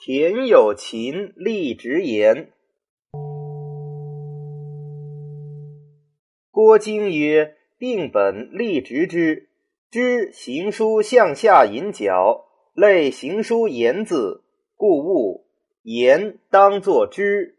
田有禽，立直言。郭京曰：“病本立直之，知行书向下引角，类行书言字，故物言当作之。”